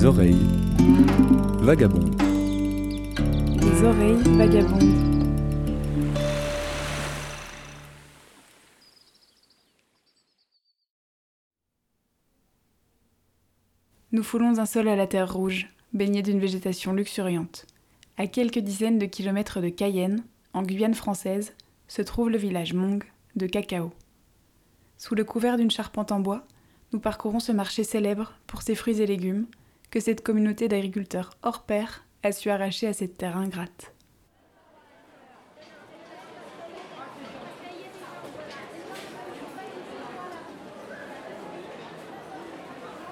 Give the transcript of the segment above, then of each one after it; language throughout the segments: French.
Les oreilles vagabondes. Les oreilles vagabondes. Nous foulons un sol à la terre rouge, baigné d'une végétation luxuriante. À quelques dizaines de kilomètres de Cayenne, en Guyane française, se trouve le village Mong de Cacao. Sous le couvert d'une charpente en bois, nous parcourons ce marché célèbre pour ses fruits et légumes que cette communauté d'agriculteurs hors pair a su arracher à cette terre ingrate.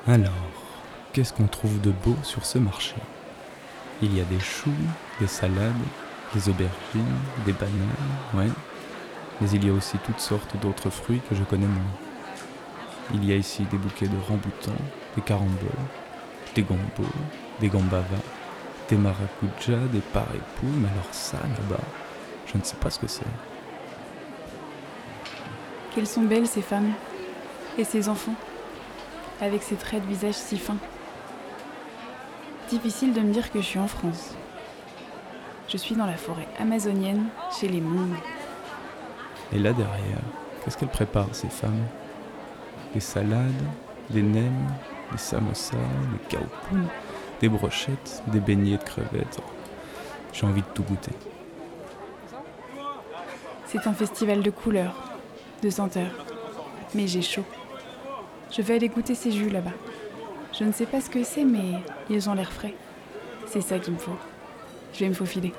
Alors, qu'est-ce qu'on trouve de beau sur ce marché? Il y a des choux, des salades, des aubergines, des bananes, ouais. Mais il y a aussi toutes sortes d'autres fruits que je connais moins. Il y a ici des bouquets de ramboutans, des caramboles, des gombos, des gambavas, des maracujas, des parépous, mais alors ça là-bas, je ne sais pas ce que c'est. Quelles sont belles ces femmes et ces enfants, avec ces traits de visage si fins. Difficile de me dire que je suis en France. Je suis dans la forêt amazonienne, chez les mondes. Et là derrière, qu'est-ce qu'elles préparent ces femmes? Des salades, des nems, des samosas, des kaopoun, des brochettes, des beignets de crevettes. J'ai envie de tout goûter. C'est un festival de couleurs, de senteurs. Mais j'ai chaud. Je vais aller goûter ces jus là-bas. Je ne sais pas ce que c'est, mais ils ont l'air frais. C'est ça qu'il me faut. Je vais me faufiler.